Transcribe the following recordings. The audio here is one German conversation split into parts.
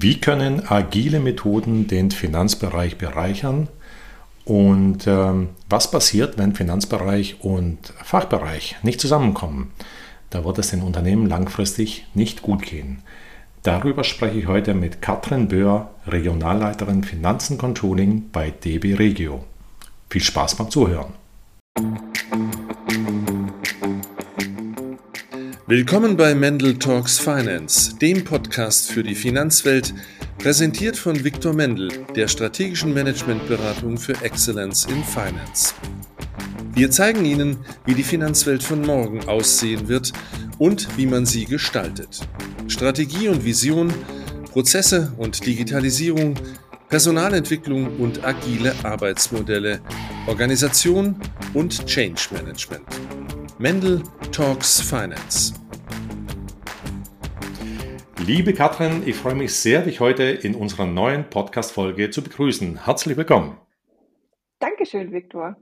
Wie können agile Methoden den Finanzbereich bereichern? Und ähm, was passiert, wenn Finanzbereich und Fachbereich nicht zusammenkommen? Da wird es den Unternehmen langfristig nicht gut gehen. Darüber spreche ich heute mit Katrin Böhr, Regionalleiterin Finanzen Controlling bei DB Regio. Viel Spaß beim Zuhören. Willkommen bei Mendel Talks Finance, dem Podcast für die Finanzwelt, präsentiert von Viktor Mendel, der strategischen Managementberatung für Excellence in Finance. Wir zeigen Ihnen, wie die Finanzwelt von morgen aussehen wird und wie man sie gestaltet. Strategie und Vision, Prozesse und Digitalisierung, Personalentwicklung und agile Arbeitsmodelle, Organisation und Change Management. Mendel Talks Finance. Liebe Katrin, ich freue mich sehr, dich heute in unserer neuen Podcast-Folge zu begrüßen. Herzlich willkommen. Dankeschön, Viktor.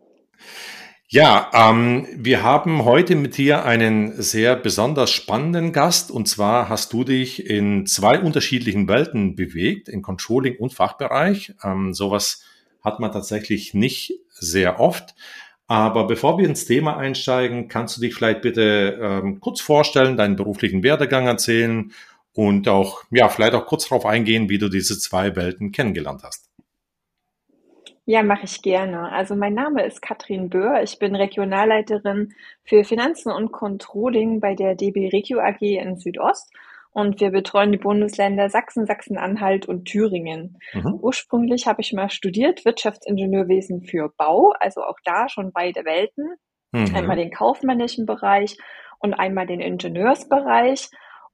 Ja, ähm, wir haben heute mit dir einen sehr besonders spannenden Gast und zwar hast du dich in zwei unterschiedlichen Welten bewegt, in Controlling und Fachbereich. Ähm, sowas hat man tatsächlich nicht sehr oft. Aber bevor wir ins Thema einsteigen, kannst du dich vielleicht bitte ähm, kurz vorstellen, deinen beruflichen Werdegang erzählen und auch, ja, vielleicht auch kurz darauf eingehen, wie du diese zwei Welten kennengelernt hast. Ja, mache ich gerne. Also mein Name ist Katrin Böhr. Ich bin Regionalleiterin für Finanzen und Controlling bei der DB Regio AG in Südost. Und wir betreuen die Bundesländer Sachsen, Sachsen-Anhalt und Thüringen. Mhm. Ursprünglich habe ich mal studiert Wirtschaftsingenieurwesen für Bau, also auch da schon beide Welten. Mhm. Einmal den kaufmännischen Bereich und einmal den Ingenieursbereich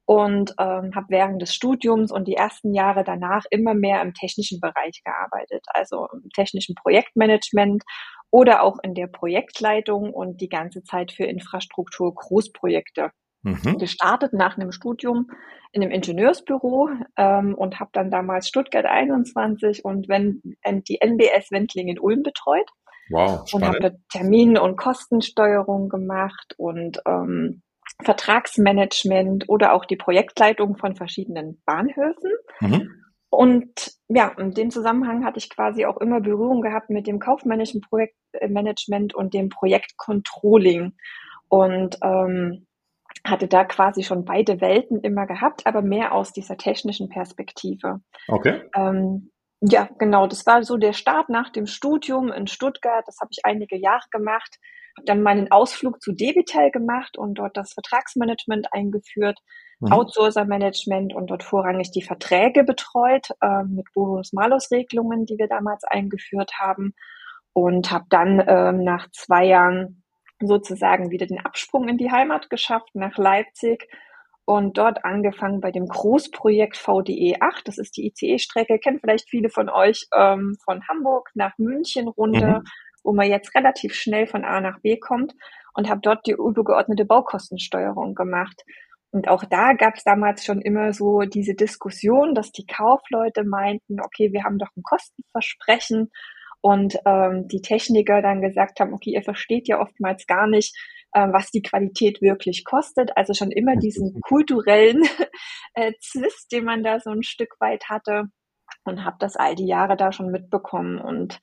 und ähm, habe während des Studiums und die ersten Jahre danach immer mehr im technischen Bereich gearbeitet, also im technischen Projektmanagement oder auch in der Projektleitung und die ganze Zeit für Infrastruktur Großprojekte. Mhm. Gestartet nach einem Studium in einem Ingenieursbüro ähm, und habe dann damals Stuttgart 21 und wenn die NBS Wendling in Ulm betreut. Wow, spannend. Und habe Termin- und Kostensteuerung gemacht und ähm, Vertragsmanagement oder auch die Projektleitung von verschiedenen Bahnhöfen. Mhm. Und ja, in dem Zusammenhang hatte ich quasi auch immer Berührung gehabt mit dem kaufmännischen Projektmanagement und dem Projektcontrolling. Und ähm, hatte da quasi schon beide Welten immer gehabt, aber mehr aus dieser technischen Perspektive. Okay. Ähm, ja, genau. Das war so der Start nach dem Studium in Stuttgart. Das habe ich einige Jahre gemacht. Habe dann meinen Ausflug zu Debitel gemacht und dort das Vertragsmanagement eingeführt, mhm. Outsourcer-Management und dort vorrangig die Verträge betreut äh, mit Bonus-Malus-Regelungen, die wir damals eingeführt haben. Und habe dann ähm, nach zwei Jahren sozusagen wieder den Absprung in die Heimat geschafft, nach Leipzig und dort angefangen bei dem Großprojekt VDE 8. Das ist die ICE-Strecke, kennen vielleicht viele von euch ähm, von Hamburg nach München runter, mhm. wo man jetzt relativ schnell von A nach B kommt und habe dort die übergeordnete Baukostensteuerung gemacht. Und auch da gab es damals schon immer so diese Diskussion, dass die Kaufleute meinten, okay, wir haben doch ein Kostenversprechen und ähm, die Techniker dann gesagt haben, okay, ihr versteht ja oftmals gar nicht, äh, was die Qualität wirklich kostet. Also schon immer diesen kulturellen äh, Zwist, den man da so ein Stück weit hatte. Und habe das all die Jahre da schon mitbekommen und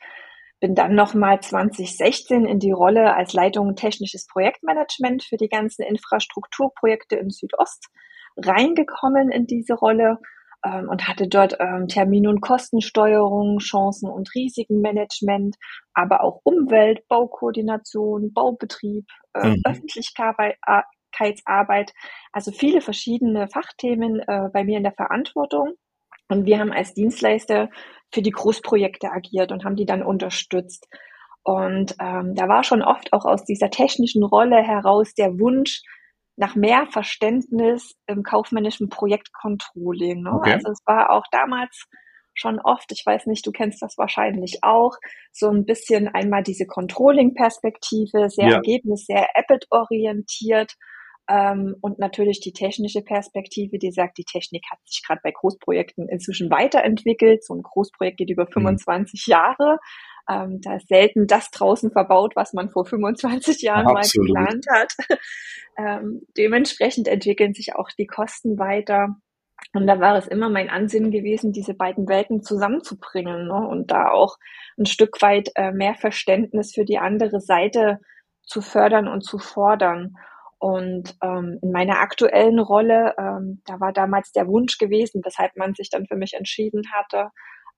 bin dann nochmal 2016 in die Rolle als Leitung technisches Projektmanagement für die ganzen Infrastrukturprojekte in Südost reingekommen in diese Rolle ähm, und hatte dort ähm, Termin- und Kostensteuerung, Chancen- und Risikenmanagement, aber auch Umwelt, Baukoordination, Baubetrieb, äh, mhm. Öffentlichkeitsarbeit, also viele verschiedene Fachthemen äh, bei mir in der Verantwortung. Und wir haben als Dienstleister für die Großprojekte agiert und haben die dann unterstützt. Und ähm, da war schon oft auch aus dieser technischen Rolle heraus der Wunsch, nach mehr Verständnis im kaufmännischen Projektcontrolling. Ne? Okay. Also es war auch damals schon oft, ich weiß nicht, du kennst das wahrscheinlich auch, so ein bisschen einmal diese Controlling-Perspektive, sehr ja. ergebnis-, sehr Appet-orientiert ähm, und natürlich die technische Perspektive, die sagt, die Technik hat sich gerade bei Großprojekten inzwischen weiterentwickelt. So ein Großprojekt geht über 25 mhm. Jahre. Ähm, da ist selten das draußen verbaut, was man vor 25 Jahren Absolut. mal geplant hat. ähm, dementsprechend entwickeln sich auch die Kosten weiter. Und da war es immer mein Ansinnen gewesen, diese beiden Welten zusammenzubringen ne? und da auch ein Stück weit äh, mehr Verständnis für die andere Seite zu fördern und zu fordern. Und ähm, in meiner aktuellen Rolle, ähm, da war damals der Wunsch gewesen, weshalb man sich dann für mich entschieden hatte,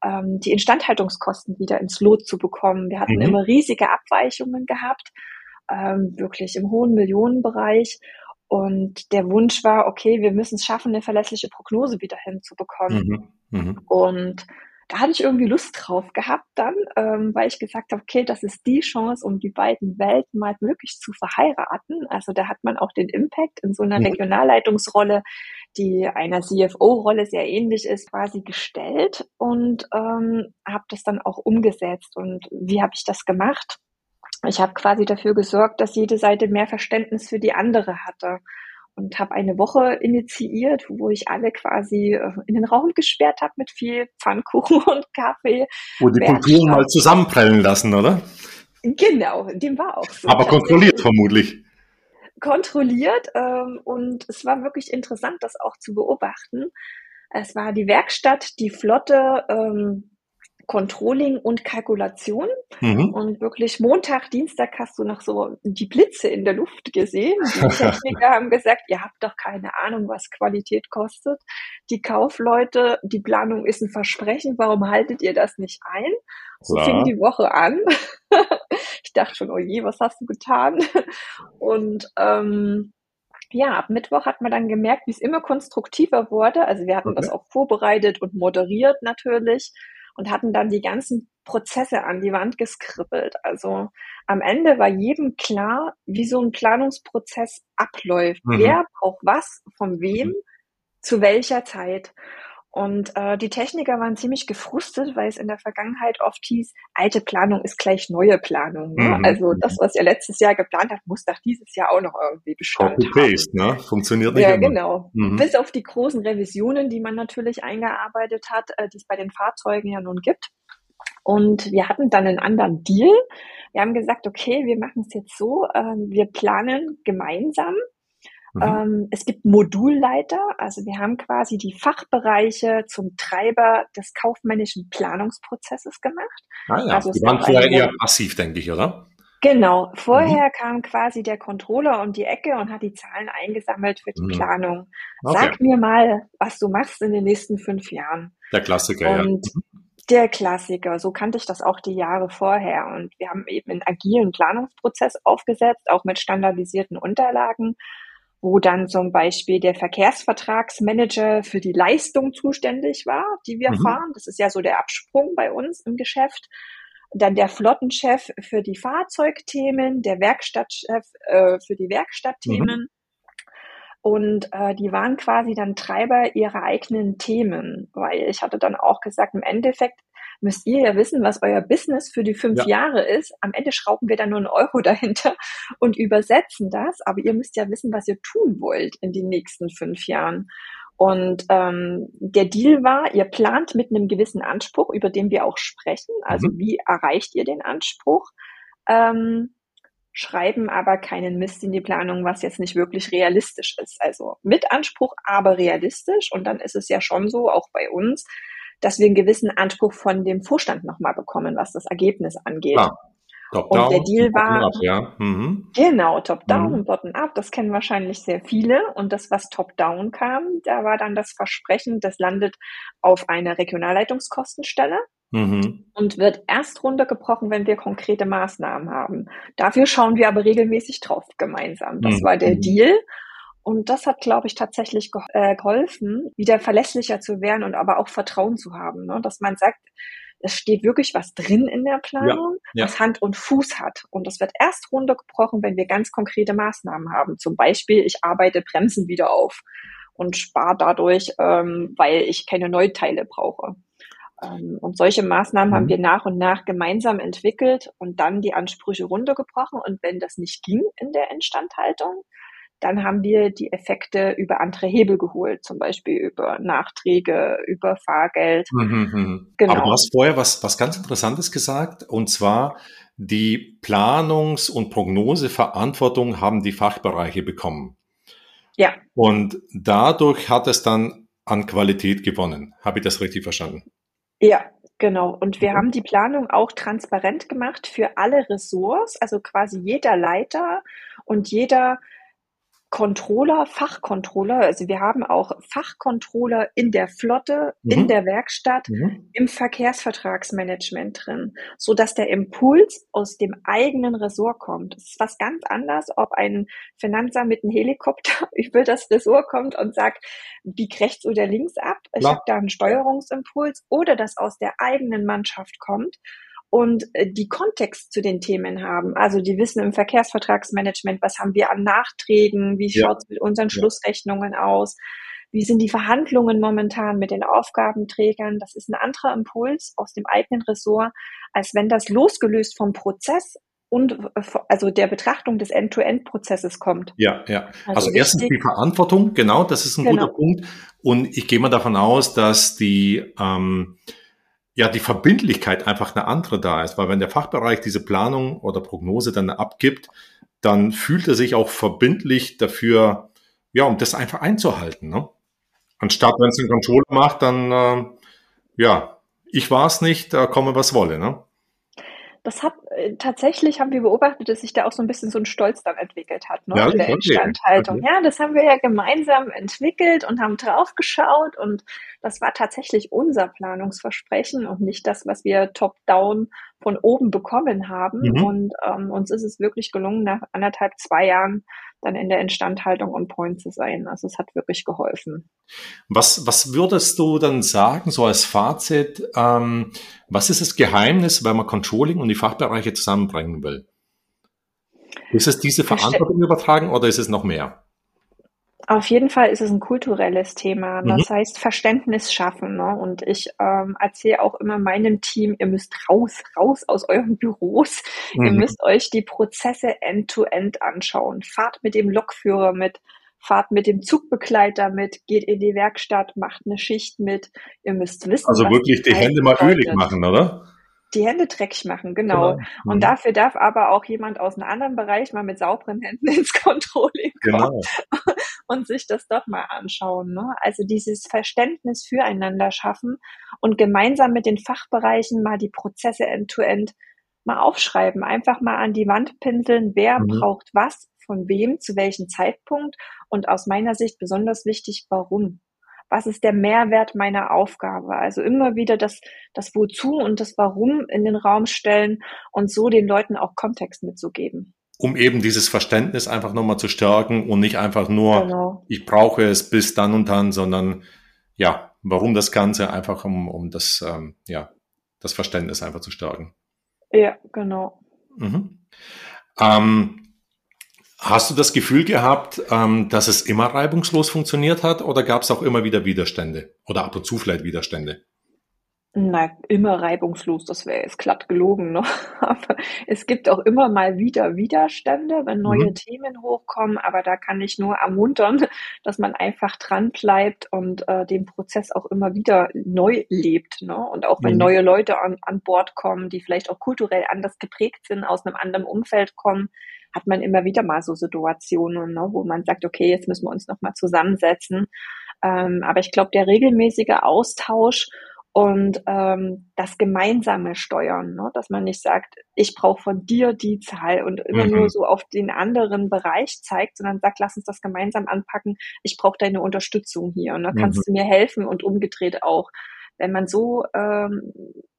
ähm, die Instandhaltungskosten wieder ins Lot zu bekommen. Wir hatten mhm. immer riesige Abweichungen gehabt, ähm, wirklich im hohen Millionenbereich. Und der Wunsch war, okay, wir müssen es schaffen, eine verlässliche Prognose wieder hinzubekommen. Mhm. Mhm. Und da hatte ich irgendwie Lust drauf gehabt dann, ähm, weil ich gesagt habe, okay, das ist die Chance, um die beiden Welten mal wirklich zu verheiraten. Also da hat man auch den Impact in so einer mhm. Regionalleitungsrolle, die einer CFO-Rolle sehr ähnlich ist, quasi gestellt und ähm, habe das dann auch umgesetzt. Und wie habe ich das gemacht? Ich habe quasi dafür gesorgt, dass jede Seite mehr Verständnis für die andere hatte und habe eine Woche initiiert, wo ich alle quasi äh, in den Raum gesperrt habe mit viel Pfannkuchen und Kaffee. Wo die Kulturen mal zusammenprellen lassen, oder? Genau, dem war auch so. Aber kontrolliert vermutlich. Kontrolliert ähm, und es war wirklich interessant, das auch zu beobachten. Es war die Werkstatt, die Flotte, ähm, Controlling und Kalkulation. Mhm. Und wirklich Montag, Dienstag hast du noch so die Blitze in der Luft gesehen. Die Techniker haben gesagt, ihr habt doch keine Ahnung, was Qualität kostet. Die Kaufleute, die Planung ist ein Versprechen, warum haltet ihr das nicht ein? So Klar. fing die Woche an. ich dachte schon, oh je, was hast du getan? Und ähm, ja, ab Mittwoch hat man dann gemerkt, wie es immer konstruktiver wurde. Also wir hatten okay. das auch vorbereitet und moderiert natürlich und hatten dann die ganzen Prozesse an die Wand geskribbelt. Also am Ende war jedem klar, wie so ein Planungsprozess abläuft. Mhm. Wer braucht was, von wem, mhm. zu welcher Zeit. Und äh, die Techniker waren ziemlich gefrustet, weil es in der Vergangenheit oft hieß, alte Planung ist gleich neue Planung. Ne? Mhm. Also das, was ihr letztes Jahr geplant habt, muss doch dieses Jahr auch noch irgendwie Bestand Copy-Paste, ne? Funktioniert nicht Ja, immer. genau. Mhm. Bis auf die großen Revisionen, die man natürlich eingearbeitet hat, äh, die es bei den Fahrzeugen ja nun gibt. Und wir hatten dann einen anderen Deal. Wir haben gesagt, okay, wir machen es jetzt so, äh, wir planen gemeinsam Mhm. Ähm, es gibt Modulleiter, also wir haben quasi die Fachbereiche zum Treiber des kaufmännischen Planungsprozesses gemacht. Ah ja, also die waren vorher eher passiv, denke ich, oder? Genau, vorher mhm. kam quasi der Controller um die Ecke und hat die Zahlen eingesammelt für die mhm. Planung. Okay. Sag mir mal, was du machst in den nächsten fünf Jahren. Der Klassiker, und ja. Mhm. Der Klassiker, so kannte ich das auch die Jahre vorher. Und wir haben eben einen agilen Planungsprozess aufgesetzt, auch mit standardisierten Unterlagen wo dann zum Beispiel der Verkehrsvertragsmanager für die Leistung zuständig war, die wir mhm. fahren. Das ist ja so der Absprung bei uns im Geschäft. Dann der Flottenchef für die Fahrzeugthemen, der Werkstattchef äh, für die Werkstattthemen. Mhm. Und äh, die waren quasi dann Treiber ihrer eigenen Themen, weil ich hatte dann auch gesagt, im Endeffekt müsst ihr ja wissen, was euer Business für die fünf ja. Jahre ist. Am Ende schrauben wir dann nur einen Euro dahinter und übersetzen das. Aber ihr müsst ja wissen, was ihr tun wollt in den nächsten fünf Jahren. Und ähm, der Deal war, ihr plant mit einem gewissen Anspruch, über den wir auch sprechen. Also mhm. wie erreicht ihr den Anspruch? Ähm, schreiben aber keinen Mist in die Planung, was jetzt nicht wirklich realistisch ist. Also mit Anspruch, aber realistisch. Und dann ist es ja schon so, auch bei uns, dass wir einen gewissen Anspruch von dem Vorstand nochmal bekommen, was das Ergebnis angeht. Top und der Deal war, ja. mhm. genau, Top-Down mhm. und Bottom-Up, das kennen wahrscheinlich sehr viele. Und das, was Top-Down kam, da war dann das Versprechen, das landet auf einer Regionalleitungskostenstelle mhm. und wird erst runtergebrochen, wenn wir konkrete Maßnahmen haben. Dafür schauen wir aber regelmäßig drauf gemeinsam. Das mhm. war der Deal. Und das hat, glaube ich, tatsächlich äh, geholfen, wieder verlässlicher zu werden und aber auch Vertrauen zu haben, ne? dass man sagt, es steht wirklich was drin in der Planung, ja, ja. was Hand und Fuß hat. Und das wird erst runtergebrochen, wenn wir ganz konkrete Maßnahmen haben. Zum Beispiel, ich arbeite Bremsen wieder auf und spare dadurch, ähm, weil ich keine Neuteile brauche. Ähm, und solche Maßnahmen mhm. haben wir nach und nach gemeinsam entwickelt und dann die Ansprüche runtergebrochen. Und wenn das nicht ging in der Instandhaltung, dann haben wir die Effekte über andere Hebel geholt, zum Beispiel über Nachträge, über Fahrgeld. Mhm, mhm. Genau. Aber du hast vorher was, was ganz Interessantes gesagt, und zwar die Planungs- und Prognoseverantwortung haben die Fachbereiche bekommen. Ja. Und dadurch hat es dann an Qualität gewonnen. Habe ich das richtig verstanden? Ja, genau. Und wir mhm. haben die Planung auch transparent gemacht für alle Ressorts, also quasi jeder Leiter und jeder Controller, Fachcontroller, also wir haben auch Fachcontroller in der Flotte, mhm. in der Werkstatt, mhm. im Verkehrsvertragsmanagement drin, so dass der Impuls aus dem eigenen Ressort kommt. Es ist was ganz anderes, ob ein Finanzer mit einem Helikopter über das Ressort kommt und sagt, bieg rechts oder links ab, ich habe da einen Steuerungsimpuls, oder das aus der eigenen Mannschaft kommt und äh, die Kontext zu den Themen haben. Also die wissen im Verkehrsvertragsmanagement, was haben wir an Nachträgen, wie ja. schaut es mit unseren ja. Schlussrechnungen aus, wie sind die Verhandlungen momentan mit den Aufgabenträgern. Das ist ein anderer Impuls aus dem eigenen Ressort, als wenn das losgelöst vom Prozess und äh, also der Betrachtung des End-to-End-Prozesses kommt. Ja, ja. Also, also erstens die Verantwortung, genau, das ist ein genau. guter Punkt. Und ich gehe mal davon aus, dass die ähm, ja die Verbindlichkeit einfach eine andere da ist, weil wenn der Fachbereich diese Planung oder Prognose dann abgibt, dann fühlt er sich auch verbindlich dafür, ja, um das einfach einzuhalten. Ne? Anstatt wenn es ein Controller macht, dann äh, ja, ich war es nicht, da komme was wolle. Ne? das äh, tatsächlich haben wir beobachtet, dass sich da auch so ein bisschen so ein Stolz dann entwickelt hat, ne, ja, in der Instandhaltung. Okay. Ja, das haben wir ja gemeinsam entwickelt und haben drauf geschaut und das war tatsächlich unser Planungsversprechen und nicht das, was wir top-down von oben bekommen haben. Mhm. Und ähm, uns ist es wirklich gelungen, nach anderthalb, zwei Jahren dann in der Instandhaltung on point zu sein. Also es hat wirklich geholfen. Was, was würdest du dann sagen, so als Fazit, ähm, was ist das Geheimnis, wenn man Controlling und die Fachbereiche zusammenbringen will? Ist es diese Verantwortung übertragen oder ist es noch mehr? Auf jeden Fall ist es ein kulturelles Thema. Mhm. Das heißt Verständnis schaffen. Ne? Und ich ähm, erzähle auch immer meinem Team, ihr müsst raus, raus aus euren Büros. Mhm. Ihr müsst euch die Prozesse end-to-end -end anschauen. Fahrt mit dem Lokführer mit, fahrt mit dem Zugbegleiter mit, geht in die Werkstatt, macht eine Schicht mit. Ihr müsst wissen. Also wirklich die Hände mal ölig machen, oder? die Hände dreckig machen, genau. genau. Und mhm. dafür darf aber auch jemand aus einem anderen Bereich mal mit sauberen Händen ins Controlling kommen genau. Und sich das dort mal anschauen. Ne? Also dieses Verständnis füreinander schaffen und gemeinsam mit den Fachbereichen mal die Prozesse end-to-end -end mal aufschreiben, einfach mal an die Wand pinseln, wer mhm. braucht was, von wem, zu welchem Zeitpunkt und aus meiner Sicht besonders wichtig, warum was ist der Mehrwert meiner Aufgabe? Also immer wieder das, das Wozu und das Warum in den Raum stellen und so den Leuten auch Kontext mitzugeben. Um eben dieses Verständnis einfach nochmal zu stärken und nicht einfach nur, genau. ich brauche es bis dann und dann, sondern ja, warum das Ganze einfach um, um das, ähm, ja, das Verständnis einfach zu stärken. Ja, genau. Mhm. Ähm, Hast du das Gefühl gehabt, ähm, dass es immer reibungslos funktioniert hat oder gab es auch immer wieder Widerstände oder ab und zu vielleicht Widerstände? Na, immer reibungslos, das wäre jetzt glatt gelogen, ne? Aber es gibt auch immer mal wieder Widerstände, wenn neue mhm. Themen hochkommen, aber da kann ich nur ermuntern, dass man einfach dran bleibt und äh, den Prozess auch immer wieder neu lebt, ne? Und auch wenn mhm. neue Leute an, an Bord kommen, die vielleicht auch kulturell anders geprägt sind, aus einem anderen Umfeld kommen, hat man immer wieder mal so Situationen, ne, wo man sagt, okay, jetzt müssen wir uns nochmal zusammensetzen. Ähm, aber ich glaube, der regelmäßige Austausch und ähm, das gemeinsame Steuern, ne? dass man nicht sagt, ich brauche von dir die Zahl und immer mhm. nur so auf den anderen Bereich zeigt, sondern sagt, lass uns das gemeinsam anpacken, ich brauche deine Unterstützung hier. Ne? Kannst mhm. du mir helfen und umgedreht auch. Wenn man so ähm,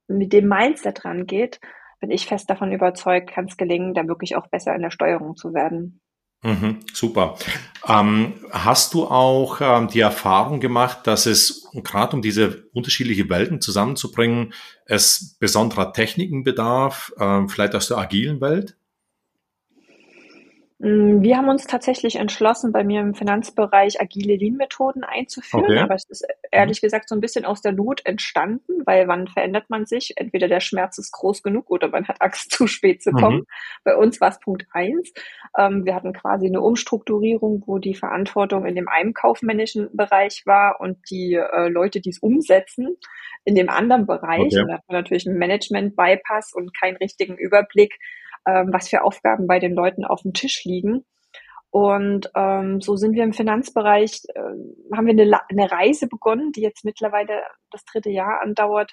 mit dem Mindset rangeht, bin ich fest davon überzeugt, kann es gelingen, da wirklich auch besser in der Steuerung zu werden. Mhm, super. Ähm, hast du auch ähm, die Erfahrung gemacht, dass es gerade um diese unterschiedlichen Welten zusammenzubringen, es besonderer Techniken bedarf, äh, vielleicht aus der agilen Welt? Mm, wir haben uns tatsächlich entschlossen, bei mir im Finanzbereich agile Lean-Methoden einzuführen, okay. aber es ist ehrlich mhm. gesagt so ein bisschen aus der Not entstanden, weil wann verändert man sich? Entweder der Schmerz ist groß genug oder man hat Angst, zu spät zu kommen. Mhm. Bei uns war es Punkt eins. Ähm, wir hatten quasi eine Umstrukturierung, wo die Verantwortung in dem einen kaufmännischen Bereich war und die äh, Leute, die es umsetzen, in dem anderen Bereich. Okay. Und da hat man natürlich einen Management-Bypass und keinen richtigen Überblick, ähm, was für Aufgaben bei den Leuten auf dem Tisch liegen. Und ähm, so sind wir im Finanzbereich, äh, haben wir eine, eine Reise begonnen, die jetzt mittlerweile das dritte Jahr andauert,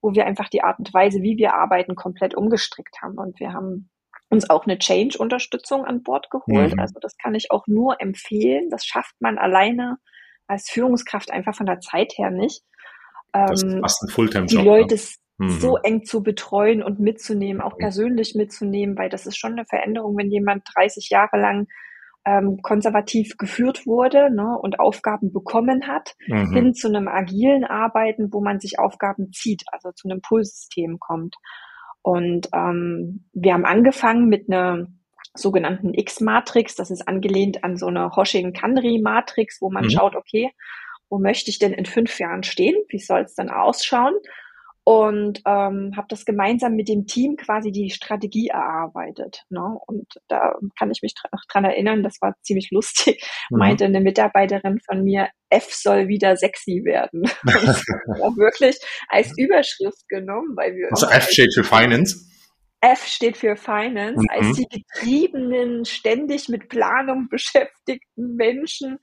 wo wir einfach die Art und Weise, wie wir arbeiten, komplett umgestrickt haben. Und wir haben uns auch eine Change-Unterstützung an Bord geholt. Mhm. Also das kann ich auch nur empfehlen. Das schafft man alleine als Führungskraft einfach von der Zeit her nicht. Das ist ähm, fast ein Fulltime-Job. Die? Leute ne? So eng zu betreuen und mitzunehmen, auch persönlich mitzunehmen, weil das ist schon eine Veränderung, wenn jemand 30 Jahre lang ähm, konservativ geführt wurde ne, und Aufgaben bekommen hat, mhm. hin zu einem agilen Arbeiten, wo man sich Aufgaben zieht, also zu einem Pull-System kommt. Und ähm, wir haben angefangen mit einer sogenannten X-Matrix. Das ist angelehnt an so eine Hoshing-Kanri-Matrix, wo man mhm. schaut, okay, wo möchte ich denn in fünf Jahren stehen? Wie soll es dann ausschauen? Und ähm, habe das gemeinsam mit dem Team quasi die Strategie erarbeitet. Ne? Und da kann ich mich dran erinnern, das war ziemlich lustig, mhm. meinte eine Mitarbeiterin von mir, F soll wieder sexy werden. auch wirklich als Überschrift genommen, weil wir. Also F steht für Finance. F steht für Finance, mhm. als die getriebenen, ständig mit Planung beschäftigten Menschen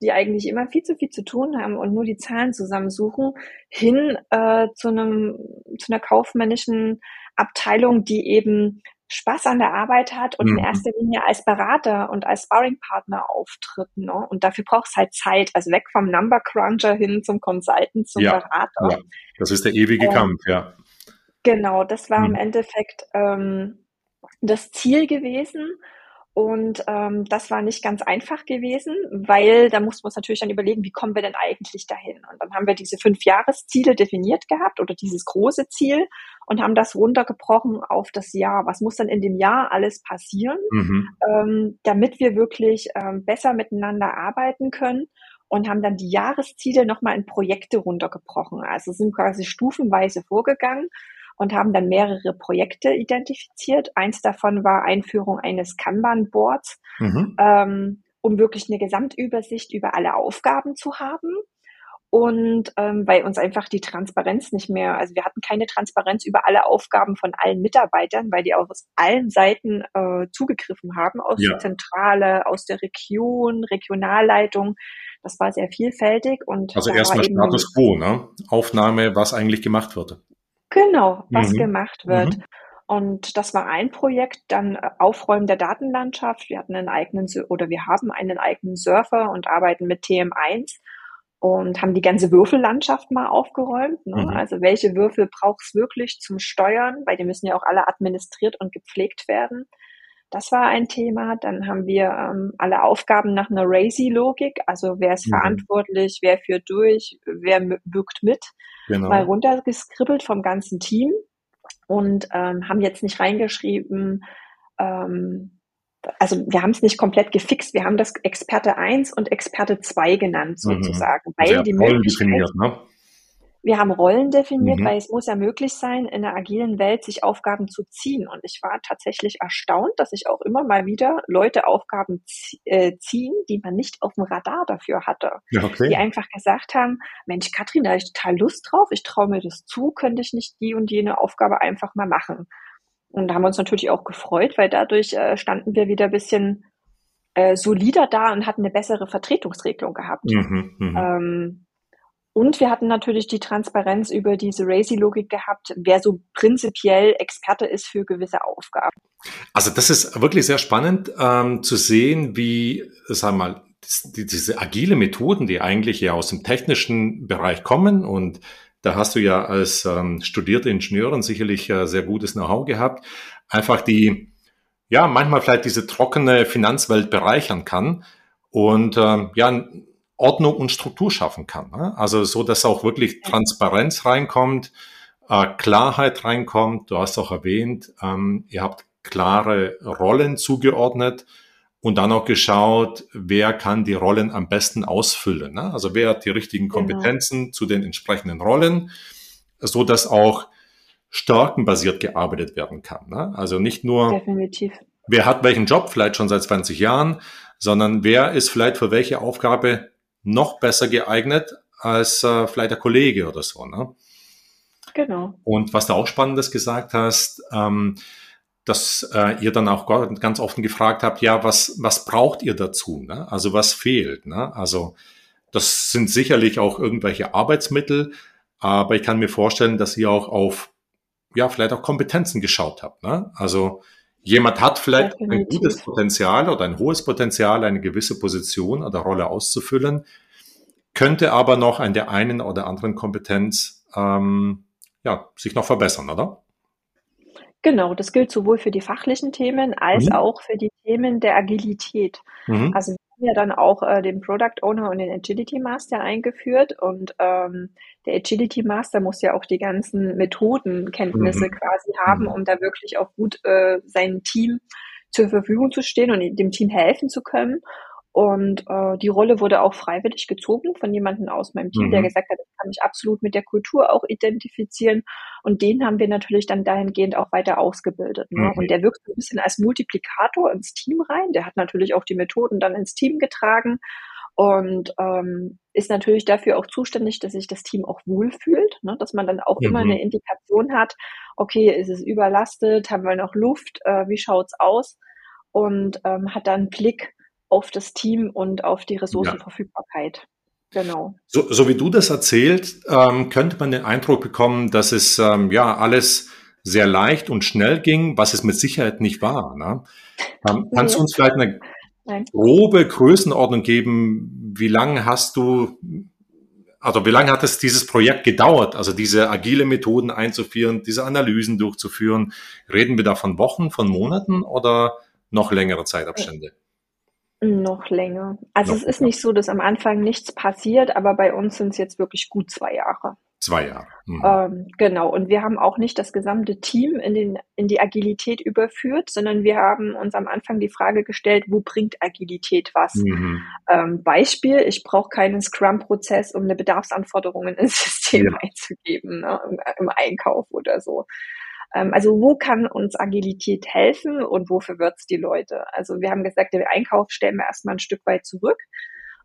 die eigentlich immer viel zu viel zu tun haben und nur die Zahlen zusammensuchen, hin äh, zu einem zu einer kaufmännischen Abteilung, die eben Spaß an der Arbeit hat und mhm. in erster Linie als Berater und als Sparringpartner auftritt. Ne? Und dafür braucht es halt Zeit, also weg vom Number Cruncher hin zum Consultant, zum ja, Berater. Ja. Das ist der ewige ähm, Kampf, ja. Genau, das war mhm. im Endeffekt ähm, das Ziel gewesen. Und ähm, das war nicht ganz einfach gewesen, weil da mussten wir uns natürlich dann überlegen, wie kommen wir denn eigentlich dahin? Und dann haben wir diese fünf Jahresziele definiert gehabt oder dieses große Ziel und haben das runtergebrochen auf das Jahr. Was muss dann in dem Jahr alles passieren, mhm. ähm, damit wir wirklich ähm, besser miteinander arbeiten können? Und haben dann die Jahresziele nochmal in Projekte runtergebrochen. Also sind quasi stufenweise vorgegangen und haben dann mehrere Projekte identifiziert. Eins davon war Einführung eines Kanban-Boards, mhm. ähm, um wirklich eine Gesamtübersicht über alle Aufgaben zu haben. Und ähm, weil uns einfach die Transparenz nicht mehr, also wir hatten keine Transparenz über alle Aufgaben von allen Mitarbeitern, weil die aus allen Seiten äh, zugegriffen haben, aus ja. der Zentrale, aus der Region, Regionalleitung. Das war sehr vielfältig und also erstmal Status Quo, ne? Aufnahme, was eigentlich gemacht wurde. Genau, was mhm. gemacht wird. Mhm. Und das war ein Projekt, dann äh, Aufräumen der Datenlandschaft. Wir hatten einen eigenen oder wir haben einen eigenen Surfer und arbeiten mit TM1 und haben die ganze Würfellandschaft mal aufgeräumt. Ne? Mhm. Also welche Würfel braucht es wirklich zum Steuern, weil die müssen ja auch alle administriert und gepflegt werden. Das war ein Thema. Dann haben wir ähm, alle Aufgaben nach einer Razy-Logik, also wer ist mhm. verantwortlich, wer führt durch, wer wirkt mit, genau. mal runtergeskribbelt vom ganzen Team und ähm, haben jetzt nicht reingeschrieben, ähm, also wir haben es nicht komplett gefixt, wir haben das Experte 1 und Experte 2 genannt mhm. sozusagen, mhm. weil die Möglichkeit, ne? Wir haben Rollen definiert, mhm. weil es muss ja möglich sein, in einer agilen Welt sich Aufgaben zu ziehen. Und ich war tatsächlich erstaunt, dass ich auch immer mal wieder Leute Aufgaben äh, ziehen, die man nicht auf dem Radar dafür hatte. Ja, okay. Die einfach gesagt haben, Mensch, Katrin, da habe ich total Lust drauf, ich traue mir das zu, könnte ich nicht die und jene Aufgabe einfach mal machen. Und da haben wir uns natürlich auch gefreut, weil dadurch äh, standen wir wieder ein bisschen äh, solider da und hatten eine bessere Vertretungsregelung gehabt. Mhm, mh. ähm, und wir hatten natürlich die Transparenz über diese Racy-Logik gehabt, wer so prinzipiell Experte ist für gewisse Aufgaben. Also das ist wirklich sehr spannend ähm, zu sehen, wie, sagen wir mal, die, diese agile Methoden, die eigentlich ja aus dem technischen Bereich kommen. Und da hast du ja als ähm, studierte Ingenieurin sicherlich äh, sehr gutes Know-how gehabt, einfach die, ja, manchmal vielleicht diese trockene Finanzwelt bereichern kann. Und ähm, ja, Ordnung und Struktur schaffen kann. Ne? Also so, dass auch wirklich Transparenz reinkommt, äh, Klarheit reinkommt. Du hast auch erwähnt, ähm, ihr habt klare Rollen zugeordnet und dann auch geschaut, wer kann die Rollen am besten ausfüllen. Ne? Also wer hat die richtigen genau. Kompetenzen genau. zu den entsprechenden Rollen, so dass auch stärkenbasiert gearbeitet werden kann. Ne? Also nicht nur, Definitiv. wer hat welchen Job, vielleicht schon seit 20 Jahren, sondern wer ist vielleicht für welche Aufgabe noch besser geeignet als äh, vielleicht der Kollege oder so. Ne? Genau. Und was du auch Spannendes gesagt hast, ähm, dass äh, ihr dann auch ganz offen gefragt habt, ja, was, was braucht ihr dazu? Ne? Also was fehlt? Ne? Also das sind sicherlich auch irgendwelche Arbeitsmittel, aber ich kann mir vorstellen, dass ihr auch auf, ja, vielleicht auch Kompetenzen geschaut habt. Ne? Also jemand hat vielleicht Definitiv. ein gutes Potenzial oder ein hohes Potenzial, eine gewisse Position oder Rolle auszufüllen, könnte aber noch an der einen oder anderen Kompetenz ähm, ja, sich noch verbessern, oder? Genau, das gilt sowohl für die fachlichen Themen als mhm. auch für die Themen der Agilität. Mhm. Also ja dann auch äh, den Product Owner und den Agility Master eingeführt und ähm, der Agility Master muss ja auch die ganzen Methodenkenntnisse mhm. quasi haben, mhm. um da wirklich auch gut äh, sein Team zur Verfügung zu stehen und dem Team helfen zu können. Und äh, die Rolle wurde auch freiwillig gezogen von jemandem aus meinem Team, mhm. der gesagt hat, ich kann mich absolut mit der Kultur auch identifizieren. Und den haben wir natürlich dann dahingehend auch weiter ausgebildet. Ne? Mhm. Und der wirkt so ein bisschen als Multiplikator ins Team rein. Der hat natürlich auch die Methoden dann ins Team getragen und ähm, ist natürlich dafür auch zuständig, dass sich das Team auch wohlfühlt, ne? dass man dann auch mhm. immer eine Indikation hat, okay, ist es überlastet, haben wir noch Luft, äh, wie schaut's aus? Und ähm, hat dann Blick auf das Team und auf die Ressourcenverfügbarkeit. Ja. Genau. So, so, wie du das erzählt, ähm, könnte man den Eindruck bekommen, dass es ähm, ja alles sehr leicht und schnell ging, was es mit Sicherheit nicht war. Ne? Ähm, kannst du uns vielleicht eine Nein. grobe Größenordnung geben? Wie lange hast du, also wie lange hat es dieses Projekt gedauert, also diese agile Methoden einzuführen, diese Analysen durchzuführen? Reden wir da von Wochen, von Monaten oder noch längere Zeitabstände? Noch länger. Also Noch es ist nicht so, dass am Anfang nichts passiert, aber bei uns sind es jetzt wirklich gut zwei Jahre. Zwei Jahre. Mhm. Ähm, genau. Und wir haben auch nicht das gesamte Team in, den, in die Agilität überführt, sondern wir haben uns am Anfang die Frage gestellt, wo bringt Agilität was? Mhm. Ähm, Beispiel, ich brauche keinen Scrum-Prozess, um eine Bedarfsanforderung ins System ja. einzugeben, ne, im, im Einkauf oder so. Ähm, also wo kann uns Agilität helfen und wofür wird's die Leute? Also wir haben gesagt, den Einkauf stellen wir erstmal ein Stück weit zurück.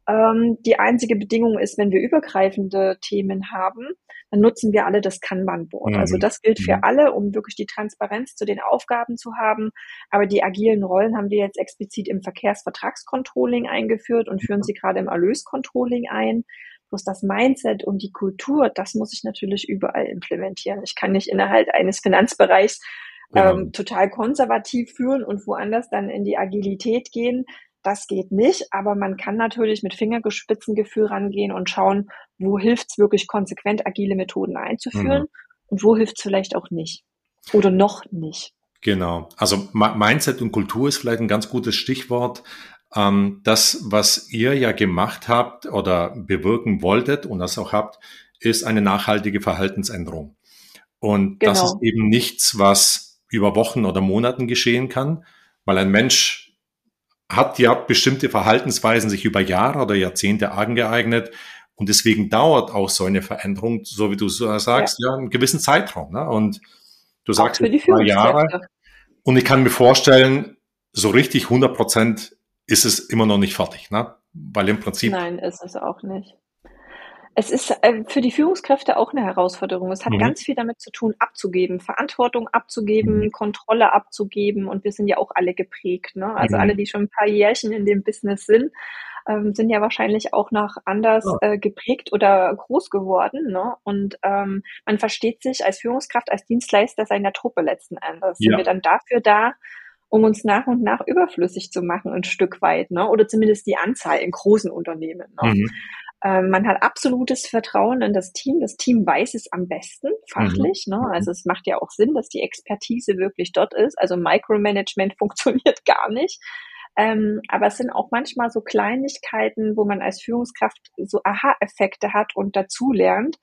Ähm, die einzige Bedingung ist, wenn wir übergreifende Themen haben, dann nutzen wir alle das Kanban-Board. Also mhm. das gilt für mhm. alle, um wirklich die Transparenz zu den Aufgaben zu haben. Aber die agilen Rollen haben wir jetzt explizit im Verkehrsvertragscontrolling eingeführt und führen sie gerade im Erlöscontrolling ein. Bloß das Mindset und die Kultur, das muss ich natürlich überall implementieren. Ich kann nicht innerhalb eines Finanzbereichs genau. ähm, total konservativ führen und woanders dann in die Agilität gehen. Das geht nicht, aber man kann natürlich mit Fingergespitzengefühl rangehen und schauen, wo hilft es wirklich konsequent, agile Methoden einzuführen mhm. und wo hilft es vielleicht auch nicht oder noch nicht. Genau. Also Mindset und Kultur ist vielleicht ein ganz gutes Stichwort. Ähm, das, was ihr ja gemacht habt oder bewirken wolltet und das auch habt, ist eine nachhaltige Verhaltensänderung. Und genau. das ist eben nichts, was über Wochen oder Monaten geschehen kann, weil ein Mensch hat ja bestimmte Verhaltensweisen sich über Jahre oder Jahrzehnte angeeignet und deswegen dauert auch so eine Veränderung, so wie du sagst, ja, ja einen gewissen Zeitraum. Ne? Und du sagst zwei Jahre. Und ich kann mir vorstellen, so richtig 100 Prozent ist es immer noch nicht fertig, ne? Weil im Prinzip. Nein, ist es auch nicht. Es ist äh, für die Führungskräfte auch eine Herausforderung. Es hat mhm. ganz viel damit zu tun, abzugeben, Verantwortung abzugeben, mhm. Kontrolle abzugeben. Und wir sind ja auch alle geprägt. Ne? Also mhm. alle, die schon ein paar Jährchen in dem Business sind, ähm, sind ja wahrscheinlich auch noch anders ja. äh, geprägt oder groß geworden. Ne? Und ähm, man versteht sich als Führungskraft, als Dienstleister seiner Truppe letzten Endes. Ja. Sind wir dann dafür da, um uns nach und nach überflüssig zu machen, ein Stück weit, ne? oder zumindest die Anzahl in großen Unternehmen. Ne? Mhm. Ähm, man hat absolutes Vertrauen in das Team. Das Team weiß es am besten, fachlich. Mhm. Ne? Mhm. Also es macht ja auch Sinn, dass die Expertise wirklich dort ist. Also Micromanagement funktioniert gar nicht. Ähm, aber es sind auch manchmal so Kleinigkeiten, wo man als Führungskraft so Aha-Effekte hat und dazu lernt.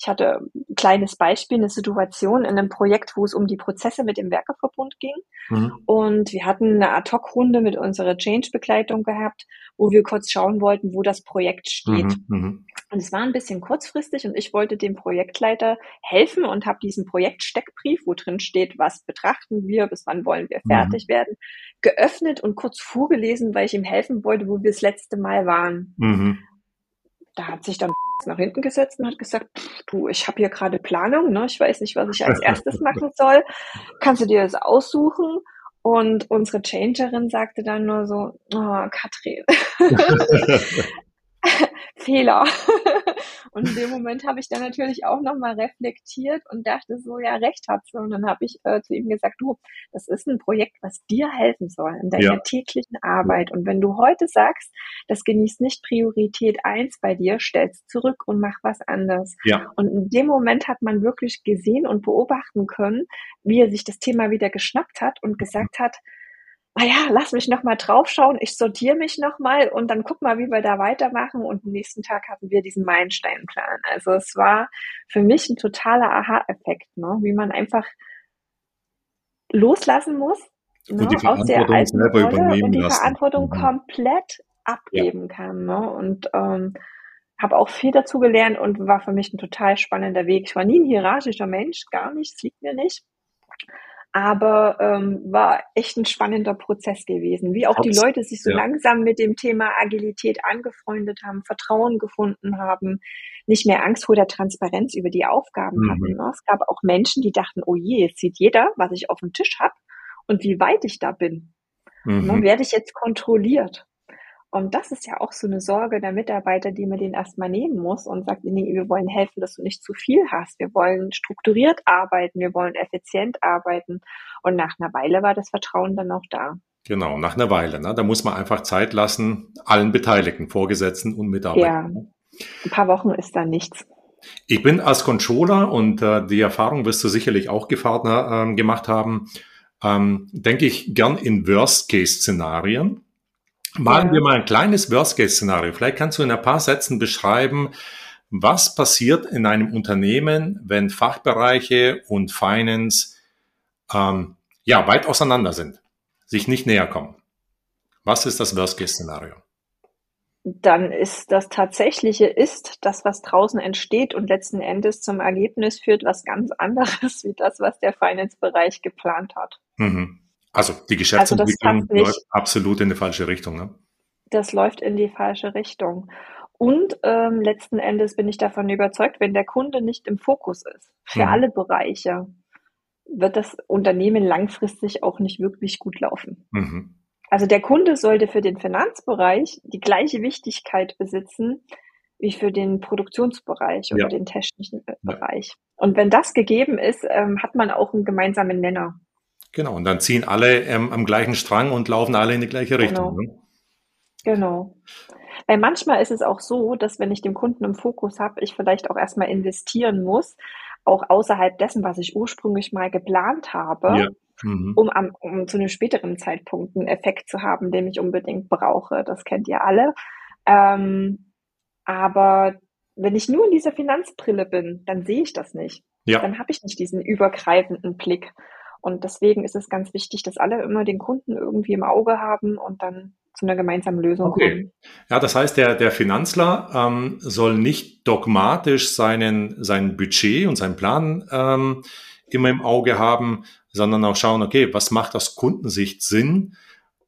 Ich hatte ein kleines Beispiel, eine Situation in einem Projekt, wo es um die Prozesse mit dem Werkeverbund ging. Mhm. Und wir hatten eine Ad-Hoc-Runde mit unserer Change-Begleitung gehabt, wo wir kurz schauen wollten, wo das Projekt steht. Mhm. mhm. Und es war ein bisschen kurzfristig und ich wollte dem Projektleiter helfen und habe diesen Projektsteckbrief, wo drin steht, was betrachten wir, bis wann wollen wir mhm. fertig mhm. werden, geöffnet und kurz vorgelesen, weil ich ihm helfen wollte, wo wir das letzte Mal waren. Da hat sich dann nach hinten gesetzt und hat gesagt, du, ich habe hier gerade Planung, ne? ich weiß nicht, was ich als erstes machen soll. Kannst du dir das aussuchen? Und unsere Changerin sagte dann nur so, oh, Katrin, Fehler. und in dem Moment habe ich dann natürlich auch nochmal reflektiert und dachte so, ja, recht hat sie. Und dann habe ich äh, zu ihm gesagt, du, das ist ein Projekt, was dir helfen soll in deiner ja. täglichen Arbeit. Und wenn du heute sagst, das genießt nicht Priorität eins bei dir, stellst zurück und mach was anderes. Ja. Und in dem Moment hat man wirklich gesehen und beobachten können, wie er sich das Thema wieder geschnappt hat und gesagt hat, naja, lass mich nochmal draufschauen, ich sortiere mich nochmal und dann guck mal, wie wir da weitermachen. Und am nächsten Tag hatten wir diesen Meilensteinplan. Also es war für mich ein totaler Aha-Effekt, ne? wie man einfach loslassen muss ne? und die aus der alten Rolle und die lassen. Verantwortung mhm. komplett abgeben ja. kann. Ne? Und ähm, habe auch viel dazu gelernt und war für mich ein total spannender Weg. Ich war nie ein hierarchischer Mensch, gar nicht, es liegt mir nicht aber ähm, war echt ein spannender Prozess gewesen. Wie auch Absolut. die Leute sich so ja. langsam mit dem Thema Agilität angefreundet haben, Vertrauen gefunden haben, nicht mehr Angst vor der Transparenz über die Aufgaben mhm. hatten. Ne? Es gab auch Menschen, die dachten, oh je, jetzt sieht jeder, was ich auf dem Tisch habe und wie weit ich da bin. Ne? Mhm. Werde ich jetzt kontrolliert? Und das ist ja auch so eine Sorge der Mitarbeiter, die man den erstmal nehmen muss und sagt, nee, wir wollen helfen, dass du nicht zu viel hast. Wir wollen strukturiert arbeiten, wir wollen effizient arbeiten. Und nach einer Weile war das Vertrauen dann auch da. Genau, nach einer Weile. Ne? Da muss man einfach Zeit lassen, allen Beteiligten, Vorgesetzten und Mitarbeitern. Ja, ein paar Wochen ist da nichts. Ich bin als Controller und äh, die Erfahrung wirst du sicherlich auch Gefahrner, äh, gemacht haben, ähm, denke ich gern in Worst-Case-Szenarien. Malen ja. wir mal ein kleines Worst-Case-Szenario. Vielleicht kannst du in ein paar Sätzen beschreiben, was passiert in einem Unternehmen, wenn Fachbereiche und Finance ähm, ja weit auseinander sind, sich nicht näher kommen. Was ist das Worst-Case-Szenario? Dann ist das Tatsächliche ist das, was draußen entsteht und letzten Endes zum Ergebnis führt, was ganz anderes wie das, was der Finance-Bereich geplant hat. Mhm. Also die Geschäftsentwicklung also läuft absolut in die falsche Richtung. Ne? Das läuft in die falsche Richtung. Und ähm, letzten Endes bin ich davon überzeugt, wenn der Kunde nicht im Fokus ist, für mhm. alle Bereiche, wird das Unternehmen langfristig auch nicht wirklich gut laufen. Mhm. Also der Kunde sollte für den Finanzbereich die gleiche Wichtigkeit besitzen wie für den Produktionsbereich oder ja. den technischen Bereich. Und wenn das gegeben ist, ähm, hat man auch einen gemeinsamen Nenner. Genau, und dann ziehen alle ähm, am gleichen Strang und laufen alle in die gleiche genau. Richtung. Genau. Ne? genau. Weil manchmal ist es auch so, dass wenn ich den Kunden im Fokus habe, ich vielleicht auch erstmal investieren muss, auch außerhalb dessen, was ich ursprünglich mal geplant habe, ja. mhm. um, am, um zu einem späteren Zeitpunkt einen Effekt zu haben, den ich unbedingt brauche. Das kennt ihr alle. Ähm, aber wenn ich nur in dieser Finanzbrille bin, dann sehe ich das nicht. Ja. Dann habe ich nicht diesen übergreifenden Blick. Und deswegen ist es ganz wichtig, dass alle immer den Kunden irgendwie im Auge haben und dann zu einer gemeinsamen Lösung okay. kommen. Ja, das heißt, der, der Finanzler ähm, soll nicht dogmatisch seinen, sein Budget und seinen Plan ähm, immer im Auge haben, sondern auch schauen, okay, was macht aus Kundensicht Sinn?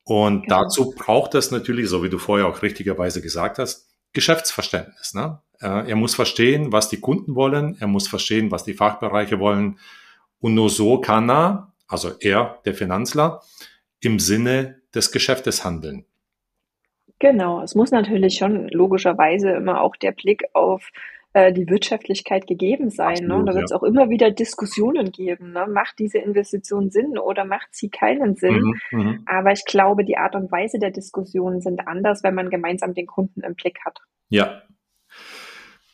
Und genau. dazu braucht es natürlich, so wie du vorher auch richtigerweise gesagt hast, Geschäftsverständnis. Ne? Äh, er muss verstehen, was die Kunden wollen, er muss verstehen, was die Fachbereiche wollen und nur so kann er, also er, der Finanzler, im Sinne des Geschäftes handeln. Genau, es muss natürlich schon logischerweise immer auch der Blick auf äh, die Wirtschaftlichkeit gegeben sein. Ne? Absolut, ne? Da wird es ja. auch immer wieder Diskussionen geben. Ne? Macht diese Investition Sinn oder macht sie keinen Sinn? Mhm, mhm, Aber ich glaube, die Art und Weise der Diskussionen sind anders, wenn man gemeinsam den Kunden im Blick hat. Ja,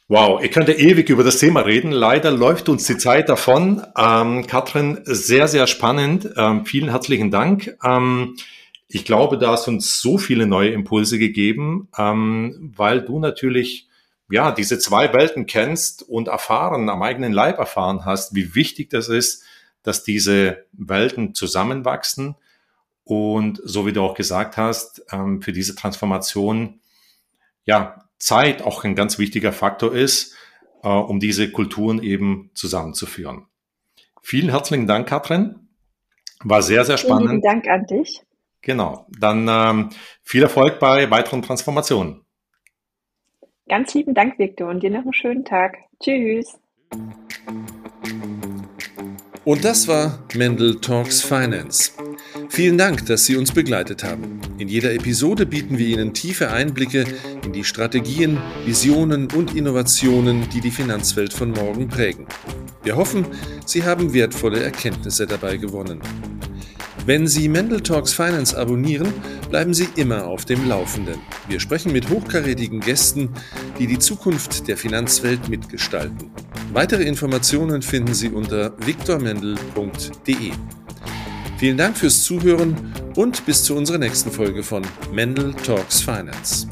Wow, ich könnte ewig über das Thema reden. Leider läuft uns die Zeit davon. Ähm, Katrin, sehr, sehr spannend. Ähm, vielen herzlichen Dank. Ähm, ich glaube, da hast uns so viele neue Impulse gegeben, ähm, weil du natürlich ja diese zwei Welten kennst und erfahren, am eigenen Leib erfahren hast, wie wichtig das ist, dass diese Welten zusammenwachsen. Und so wie du auch gesagt hast, ähm, für diese Transformation ja, Zeit auch ein ganz wichtiger Faktor ist, äh, um diese Kulturen eben zusammenzuführen. Vielen herzlichen Dank, Katrin. War sehr, sehr spannend. Vielen Dank an dich. Genau. Dann ähm, viel Erfolg bei weiteren Transformationen. Ganz lieben Dank, Victor, und dir noch einen schönen Tag. Tschüss. Und das war Mendel Talks Finance. Vielen Dank, dass Sie uns begleitet haben. In jeder Episode bieten wir Ihnen tiefe Einblicke in die Strategien, Visionen und Innovationen, die die Finanzwelt von morgen prägen. Wir hoffen, Sie haben wertvolle Erkenntnisse dabei gewonnen. Wenn Sie Mendel Talks Finance abonnieren, bleiben Sie immer auf dem Laufenden. Wir sprechen mit hochkarätigen Gästen, die die Zukunft der Finanzwelt mitgestalten. Weitere Informationen finden Sie unter viktormendel.de. Vielen Dank fürs Zuhören und bis zu unserer nächsten Folge von Mendel Talks Finance.